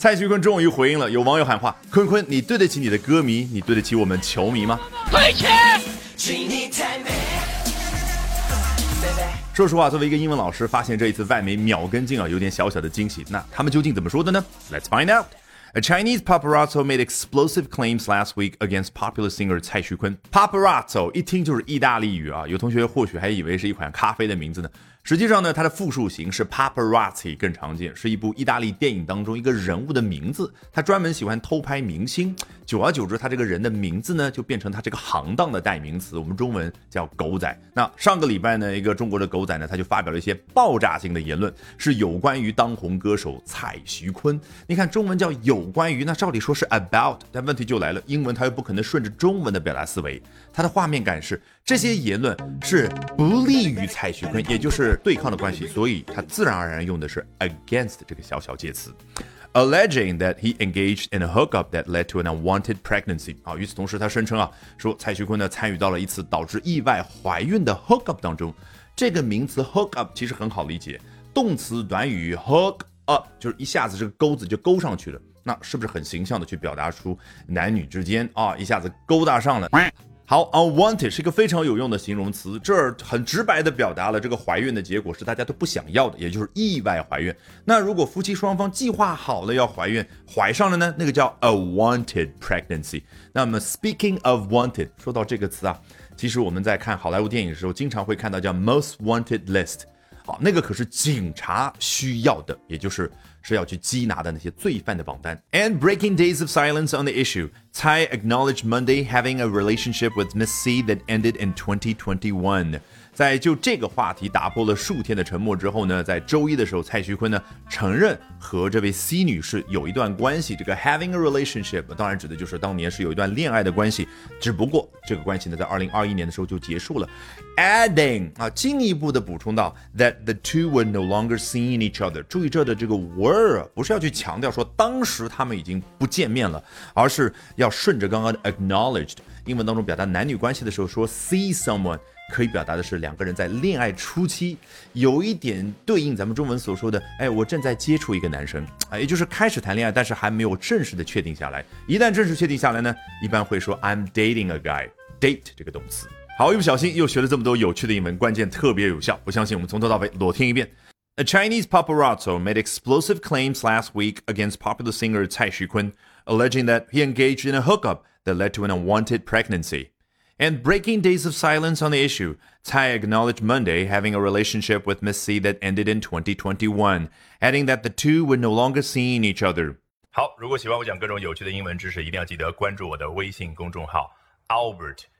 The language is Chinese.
蔡徐坤终于回应了，有网友喊话：“坤坤，你对得起你的歌迷，你对得起我们球迷吗？”。说实话，作为一个英文老师，发现这一次外媒秒跟进啊，有点小小的惊喜。那他们究竟怎么说的呢？Let's find out. A Chinese paparazzo made explosive claims last week against popular singer 蔡徐坤。Paparazzo 一听就是意大利语啊，有同学或许还以为是一款咖啡的名字呢。实际上呢，它的复数形式 paparazzi 更常见，是一部意大利电影当中一个人物的名字。他专门喜欢偷拍明星，久而久之，他这个人的名字呢就变成他这个行当的代名词。我们中文叫狗仔。那上个礼拜呢，一个中国的狗仔呢，他就发表了一些爆炸性的言论，是有关于当红歌手蔡徐坤。你看中文叫有关于，那照理说是 about，但问题就来了，英文他又不可能顺着中文的表达思维，他的画面感是这些言论是不利于蔡徐坤，也就是。对抗的关系，所以他自然而然用的是 against 这个小小介词，alleging that he engaged in a hookup that led to an unwanted pregnancy。啊，与此同时，他声称啊，说蔡徐坤呢参与到了一次导致意外怀孕的 hookup 当中。这个名词 hookup 其实很好理解，动词短语 hook up 就是一下子这个钩子就勾上去了，那是不是很形象的去表达出男女之间啊一下子勾搭上了？好，unwanted 是一个非常有用的形容词，这儿很直白的表达了这个怀孕的结果是大家都不想要的，也就是意外怀孕。那如果夫妻双方计划好了要怀孕，怀上了呢，那个叫 a wanted pregnancy。那么 speaking of wanted，说到这个词啊，其实我们在看好莱坞电影的时候，经常会看到叫 most wanted list。好，那个可是警察需要的，也就是是要去缉拿的那些罪犯的榜单。And breaking days of silence on the issue, Tsai acknowledged Monday having a relationship with Miss C that ended in 2021. 在就这个话题打破了数天的沉默之后呢，在周一的时候，蔡徐坤呢承认和这位 C 女士有一段关系。这个 having a relationship 当然指的就是当年是有一段恋爱的关系，只不过这个关系呢在二零二一年的时候就结束了。Adding 啊，进一步的补充到 that the two were no longer seeing each other。注意这的这个 were 不是要去强调说当时他们已经不见面了，而是要顺着刚刚的 acknowledged。英文当中表达男女关系的时候说 see someone。可以表达的是两个人在恋爱初期，有一点对应咱们中文所说的，哎，我正在接触一个男生啊，也就是开始谈恋爱，但是还没有正式的确定下来。一旦正式确定下来呢，一般会说 I'm dating a guy。date 这个动词。好，一不小心又学了这么多有趣的英文，关键特别有效。我相信我们从头到尾裸听一遍。A Chinese paparazzo made explosive claims last week against popular singer Cai Xukun, alleging that he engaged in a hookup that led to an unwanted pregnancy. And breaking days of silence on the issue, Tsai acknowledged Monday having a relationship with Miss C that ended in 2021, adding that the two were no longer seeing each other. 好，如果喜欢我讲各种有趣的英文知识，一定要记得关注我的微信公众号 Albert